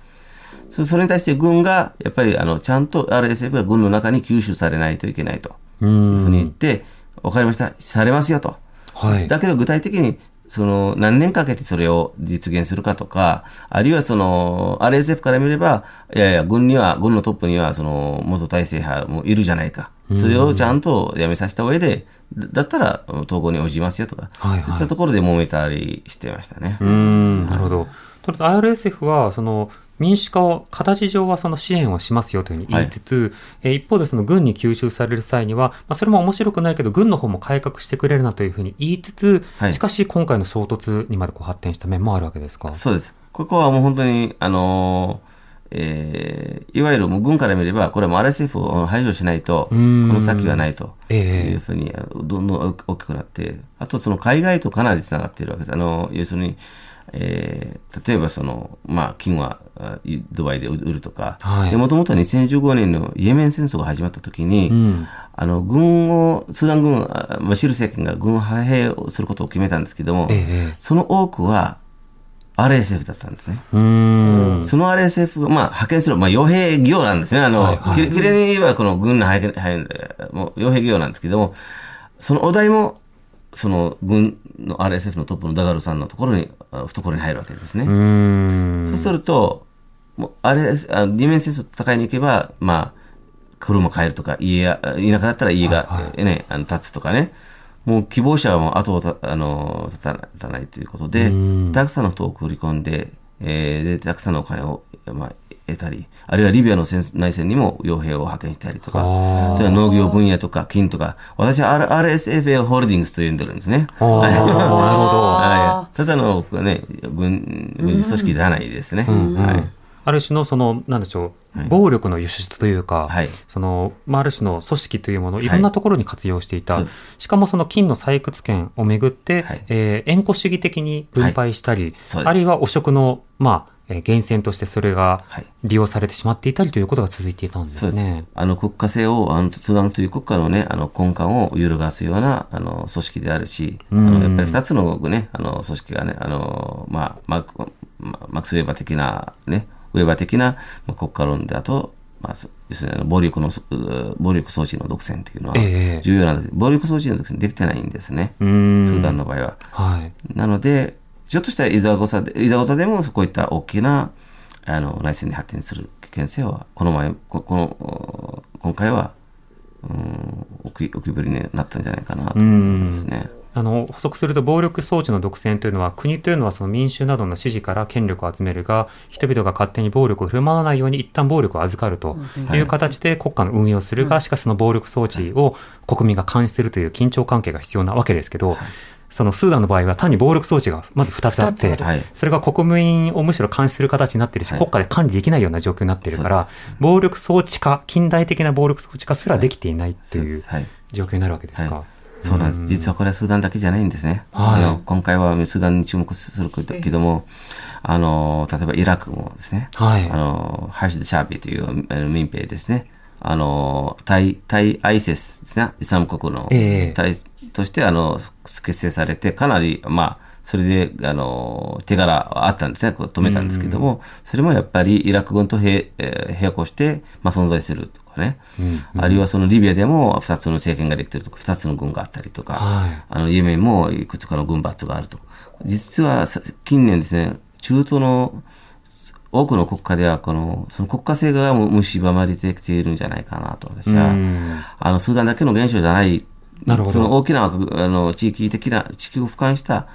そそれに対して軍が、やっぱりあのちゃんと RSF が軍の中に吸収されないといけないと。ういうふうに言っん。て、わかりました、されますよと。はいだけど具体的に、その、何年かけてそれを実現するかとか、あるいはその、RSF から見れば、いやいや、軍には、軍のトップには、その、元体制派もいるじゃないか。それをちゃんとやめさせた上で、だだったら、統合に応じますよとか、はいはいそういったところで揉めたりしてましたね。うん、なるほど。RSF は、その、民主化を、形上はその支援をしますよというふうに言いつつ、えー一方でその軍に吸収される際には、まあ、それも面白くないけど、軍の方も改革してくれるなというふうに言いつつ、はいしかし今回の衝突にまでこう発展した面もあるわけですか？そうです。ここはもう本当に、あのーえーいわゆるもう軍から見れば、これはもう RSF を排除しないと、こうんの先はないとええいうふうに、どんどん大きくなって、あとその海外とかなりつながっているわけです。あの、要するに、えー例えばその、まあ、金はあドバイで売るとか、もともとは2015年のイエメン戦争が始まった時に、うん。あの、軍を、スーダン軍、あバシール政権が軍派兵をすることを決めたんですけども、ええその多くは RSF だったんですね。その RSF が、まあ、派遣する、まあ、傭兵業なんですね。あの、はいはい。ききれいに言えば、この軍の派遣、傭兵業なんですけども、そのお題も、その軍の RSF のトップのダガルさんのところに、あ懐に入るわけですね。そうすると、もうあれ、あディメン戦争と戦いに行けば、まあ、車買えるとか、家や、田舎だったら家が、はいはえね、あの、建つとかね。もう希望者はもう後をた、あの、立たないということでうん、たくさんの人を送り込んで、えーで、たくさんのお金を、まあ、得たり、あるいはリビアの戦内戦にも傭兵を派遣したりとか、例えば農業分野とか金とか、私は R- RSFA ホールディングスと呼んでるんですね。なるほど。はい。ただの、ね、軍、軍事組織ではないですね。はい。ある種のその、なんでしょう、暴力の輸出というか、はい。その、まあ、ある種の組織というものをい。ろんなところに活用していた。そうです。しかもその金の採掘権をめぐって、はい。えー縁故主義的に分配したり、そうですあるいは汚職の、まあ、えー源泉としてそれがはい。利用されてしまっていたりということが続いていたんですそうです。ね。あの国家性を、あのスーダンという国家のね、あの根幹を揺るがすようなあの組織であるし、あのやっぱり二つのね、あの組織がね、あの、まあ、マーク、まあマックス・ウェーバー的なね、ウェーバー的なまあ国家論だと、まあ、そ要するに暴力の、う暴力装置の独占というのはええ重要なんです。暴力装置の独占できてないんですね。スーダンの場合は。はい。なので、ちょっとしたいざこざで、いざこざでも、こういった大きな、あの、内戦に発展する危険性は、この前、ここの、お今回は、うん、浮き、浮き彫りになったんじゃないかなと思いますね。あの補足すると暴力装置の独占というのは国というのはその民衆などの支持から権力を集めるが人々が勝手に暴力を振る舞わないように一旦暴力を預かるという形で国家の運営をするが、しかしその暴力装置を国民が監視するという緊張関係が必要なわけですけど、そのスーダンの場合は単に暴力装置がまず2つあって。それが国民をむしろ監視する形になっているし、はい。国家で管理できないような状況になっているから、暴力装置化、近代的な暴力装置化すらできていないっていう。状況になるわけですか。はいそうなんです。実はこれはスーダンだけじゃないんですね。はい。あの今回はスーダンに注目するけども、あの、例えばイラクもですね、はい。あの、ハシド・シャービーという民兵ですね、あの、対、対アイセスですね、イスラム国の、ええ。対として、あの、結成されて、かなり、まあ、それで、あの、手柄はあったんですね、こう止めたんですけども、それもやっぱりイラク軍と並,、えー並行して、まあ、存在するとかね、あるいはそのリビアでも二つの政権ができてるとか、二つの軍があったりとか、はい。あの、イエメンもいくつかの軍閥があると。実はさ近年ですね、中東の多くの国家では、この、その国家性がもう蝕まれてきているんじゃないかなと、私は。うん。あの、スーダンだけの現象じゃない。なるほど。その大きな、あの、地域的な、地球を俯瞰した、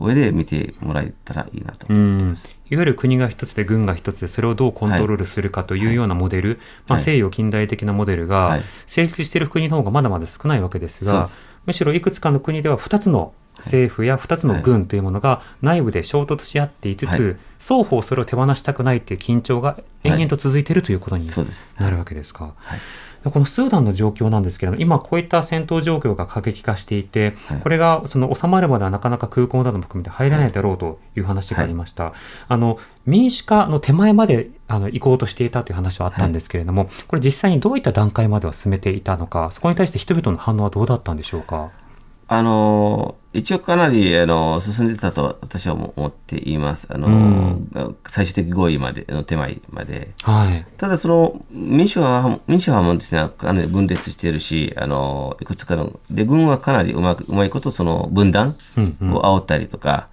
上で見てもらえたらいいなと。うん。いわゆる国が一つで軍が一つでそれをどうコントロールするかというようなモデル、まあ、はい。西洋近代的なモデルがはい。成立している国の方がまだまだ少ないわけですが、むしろいくつかの国では2つの政府や2つの軍というものが内部で衝突し合っていつつ、はい。双方それを手放したくないという緊張が延々と続いているということになるわけですか。はい。でこのスーダンの状況なんですけれども、今こういった戦闘状況が過激化していて、はいこれがその収まるまではなかなか空港なども含めて入れないだろうという話がありました。あの、民主化の手前まであの行こうとしていたという話はあったんですけれども、これ実際にどういった段階までは進めていたのか、そこに対して人々の反応はどうだったんでしょうか？あの、一応かなり、あの、進んでたと私は思っています。あの、うん最終的合意まで、の手前まで。はい。たただその民主派も、民主派もですね、かなり分裂しているし、あの、いくつかの、で、軍はかなりうまく、うまいことその分断うんうんを煽ったりとか、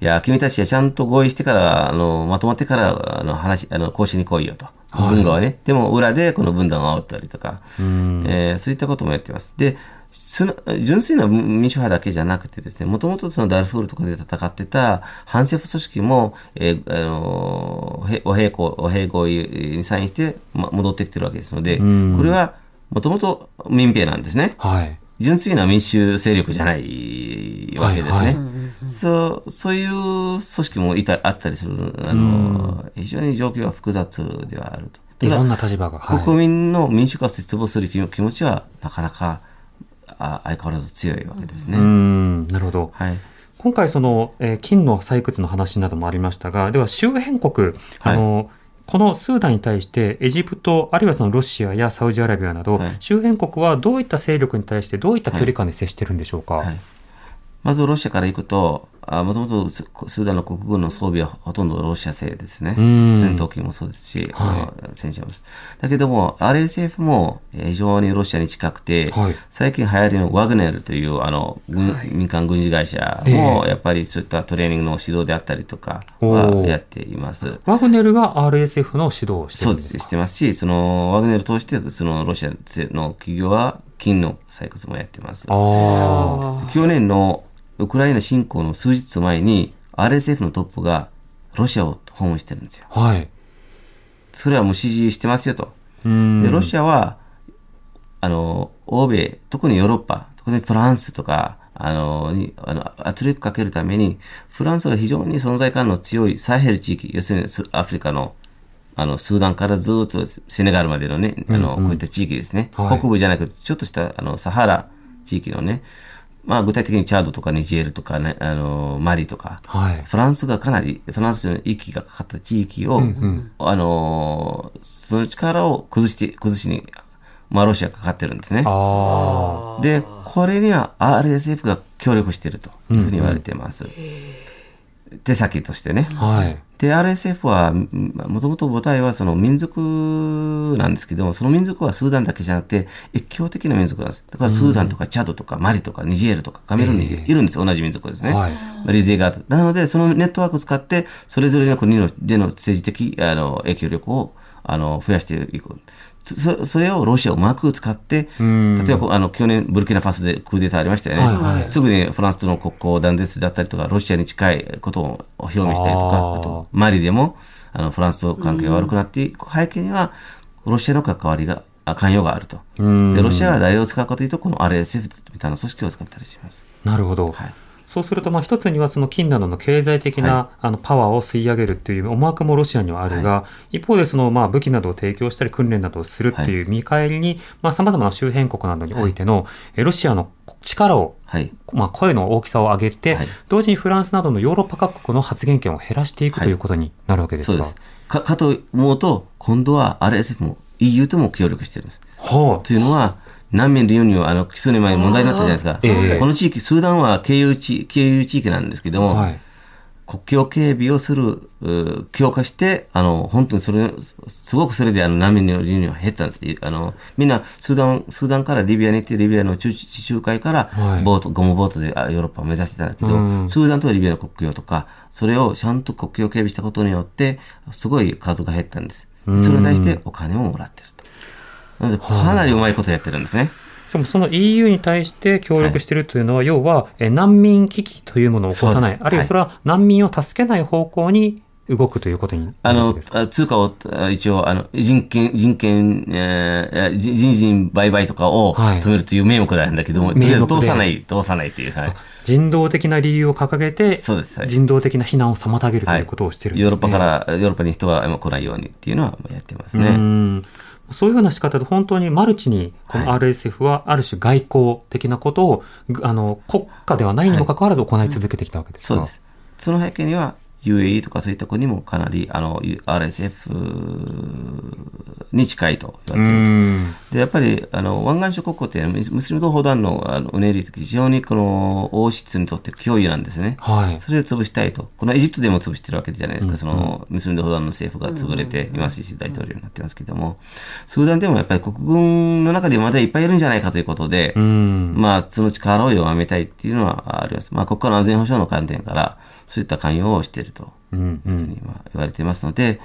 いや、君たちはちゃんと合意してから、あの、まとまってから、あの、話、あの、交渉に来いよと。はい軍側ね。でも裏でこの分断を煽ったりとか、うんえーそういったこともやっています。で、純粋な民主派だけじゃなくてですね、もともとそのダルフールとかで戦ってた反政府組織も、えーあの和平行、和平合意にサインして、ま、戻ってきてるわけですので、うんこれはもともと民兵なんですね。はい。純粋な民主勢力じゃないわけですね。はいはいそう、そういう組織もいた、あったりする、あの、非常に状況は複雑ではあると。いろんな立場が。はい国民の民主化を絶望する気気持ちは、なかなか、あ相変わらず強いわけですね。うん、なるほど。はい。今回その、えー金の採掘の話などもありましたが、では周辺国、あの、このスーダンに対してエジプト、あるいはそのロシアやサウジアラビアなど、はい周辺国はどういった勢力に対してどういった距離感で接してるんでしょうか？はいまずロシアから行くと、もともとススーダンの国軍の装備はほとんどロシア製ですね。うん。戦闘機もそうですし、はい。戦車も。だけども、RSF もえー非常にロシアに近くて、はい。最近流行りのワグネルというあの、軍民間軍事会社えも、えやっぱりそういったトレーニングの指導であったりとかおはーやっています。ワグネルが RSF の指導をしてそうです、るんです。かしてますし、そのワグネル通して、そのロシアの企業は金の採掘もやってます。あ去年のウクライナ侵攻の数日前に RSF のトップがロシアを訪問してるんですよ。はい。それはもう支持してますよと。うんで、ロシアは、あの、欧米、特にヨーロッパ、特にフランスとか、あの、に、あの、圧力かけるために、フランスが非常に存在感の強いサヘル地域、要するにスアフリカの、あの、スーダンからずっとセネガルまでのね、あの、こういった地域ですね。はい北部じゃなくて、ちょっとした、あの、サハラ地域のね、まあ、具体的にチャードとかニジェールとかね、あの、マリとか、はい。フランスがかなり、フランスの息がかかった地域を、あのーその力を崩して、崩しに、まあ、ロシアがかかってるんですね。あで、これには RSF が協力しているというふうに言われています。手先としてね。あ。はい。で、RSF は、もともと母体はその民族なんですけども、その民族はスーダンだけじゃなくて、越境的な民族なんです。だからスーダンとかチャドとかマリとかニジェールとかカメルーンにいるんですよ、同じ民族ですね。はいリゼガート。なので、そのネットワークを使って、それぞれの国のでの政治的あの影響力をあの増やしていく。そそれをロシアをうまく使って、ん例えばあの去年、ブルキナファソでクーデターありましたよね、はいはいすぐにフランスとの国交を断絶だったりとか、ロシアに近いことを表明したりとか、あとマリでもあのフランスと関係が悪くなっていく背景には、ロシアの関わりが、あ関与があると。うんで、ロシアが誰を使うかというと、この RSF みたいな組織を使ったりします。なるほど。はいそうすると、まあ、一つにはその金などの経済的な、はあのパワーを吸い上げるっていう思惑もロシアにはあるが、一方でその、まあ、武器などを提供したり訓練などをするっていう見返りに、まあ、様々な周辺国などにおいての、えロシアの力をはい。まあ、声の大きさを上げて、はい同時にフランスなどのヨーロッパ各国の発言権を減らしていくということになるわけですか。そうです。か、かと思うと、今度は RSF も EU とも協力してるんです。はというのは、難民流入、あの、数年前に問題になったじゃないですか。ええこの地域、スーダンは経由地、経由地域なんですけどあ。も、はい。国境警備をする、う強化して、あの、本当にそれ、すごくそれであの難民の流入が減ったんです。あの、みんな、スーダン、スーダンからリビアに行って、リビアの中地中海からはい、ボート、ゴムボートであヨーロッパを目指してたんだけど、うんスーダンとリビアの国境とか、それをちゃんと国境警備したことによって、すごい数が減ったんです。それに対してお金ももらってるかなりうまいことやってるんですね。しかもその EU に対して協力しているというのは、要は、え難民危機というものを起こさない、あるいはそれは難民を助けない方向に動くということにあの通貨を、あ一応、あの、人権、人権、えー、人人身売買とかをはい。止めるという名目なんだけども、とりあえず名目で。通さない、通さないっていう、はい。人道的な理由を掲げて、そうです。はい。人道的な避難を妨げるとはいいうことをしているんです、ね。ヨーロッパから、ヨーロッパに人が来ないようにっていうのはやってますうね。んそういうふうな仕方で本当にマルチに、このはい。RSF はある種外交的なことを、ぐあの、国家ではないにもかかわらず行い続けてきたわけですか、そうです。その背景には、UAE とかそういった国もかなり、あの、RSF に近いと言われていで、やっぱり、あの、湾岸諸国って、ムスムスリム同胞団の、あの、うねりって非常にこの、王室にとって脅威なんですね。はい。それを潰したいと。このエジプトでも潰してるわけじゃないですか。その、ムスリム同胞団の政府が潰れて、今、シシ大統領になってますけども、スーダンでもやっぱり国軍の中でまだいっぱいいるんじゃないかということで、うん。まあ、その力を弱めたいっていうのはあります。まあ、国家の安全保障の観点から、そういった関与をしているとうん。ういうふうんにまあ言われていますので、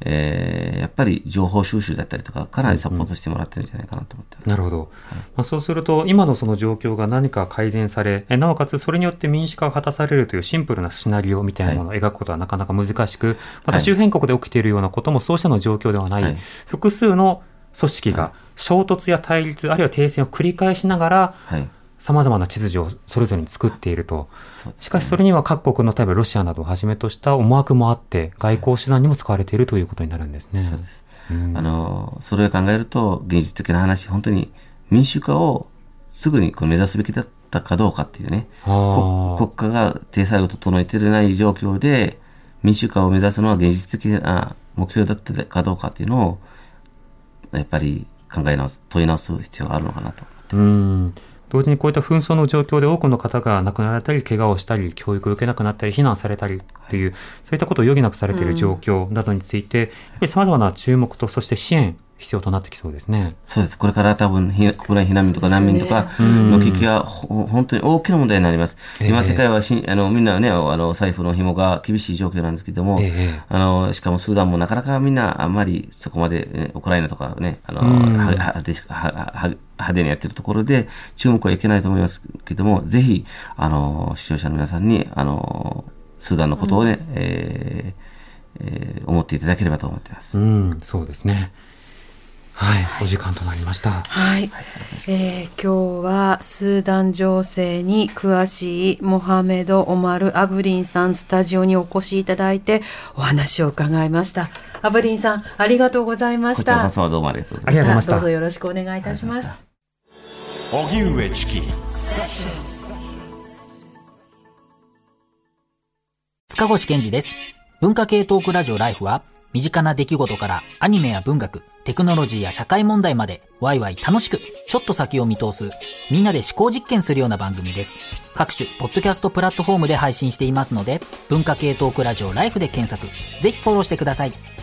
えーやっぱり情報収集だったりとか、かなりサポートしてもらってるんじゃないかなと思ってます。なるほど。まあ、そうすると、今のその状況が何か改善され、えなおかつそれによって民主化が果たされるというシンプルなシナリオみたいなものを描くことはなかなか難しく、また周辺国で起きているようなこともそうしたの状況ではない、はい複数の組織が衝突や対立、あるいは停戦を繰り返しながら、はい。様々な秩序をそれぞれに作っていると。しかしそれには各国の例えばロシアなどをはじめとした思惑もあって、外交手段にも使われているということになるんですね。そうです。うんあの、それを考えると、現実的な話、本当に民主化をすぐにこう目指すべきだったかどうかっていうね、国国家が体裁を整えていない状況で、民主化を目指すのは現実的な目標だったかどうかっていうのを、やっぱり考え直す、問い直す必要があるのかなと思ってうます。同時にこういった紛争の状況で多くの方が亡くなられたり、怪我をしたり、教育を受けなくなったり、避難されたりという、そういったことを余儀なくされている状況などについて、やっぱり様々な注目と、そして支援、必要となってきそうですね。そうです。これから多分、ひ国内避難民とか難民とかの危機がほ本当に大きな問題になります。ええ今、世界はしあのみんなね、あの財布の紐が厳しい状況なんですけども、ええあのしかもスーダンもなかなかみんなあんまりそこまで、ねウクライナとかね、あのうんはは派手しははは派手にやってるところで注目はいけないと思いますけども、ぜひ、あの、視聴者の皆さんに、あの、スーダンのことをね、えーえー思っていただければと思っています。うん、そうですね。はい、お時間となりました。はい、えー今日はスーダン情勢に詳しいモハメド・オマル・アブリンさんスタジオにお越しいただいてお話を伺いました。アブリンさんありがとうございました。こちらこそどうもありがとうございますありがとうございました。どうぞよろしくお願いいたします。荻上チキ。塚越健二です。文化系トークラジオライフは、身近な出来事からアニメや文学、テクノロジーや社会問題まで、ワイワイ楽しく、ちょっと先を見通す、みんなで思考実験するような番組です。各種、ポッドキャストプラットフォームで配信していますので、文化系トークラジオライフで検索、ぜひフォローしてください。